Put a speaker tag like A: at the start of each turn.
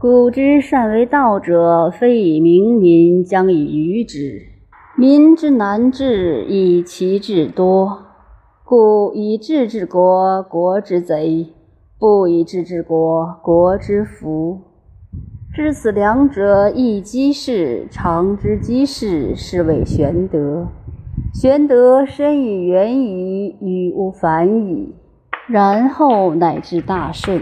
A: 古之善为道者，非以明民，将以愚之。民之难治，以其智多。故以智治国，国之贼；不以智治国，国之福。知此两者，亦稽式；常知稽式，是谓玄德。玄德深以远矣，与吾反矣。然后乃至大顺。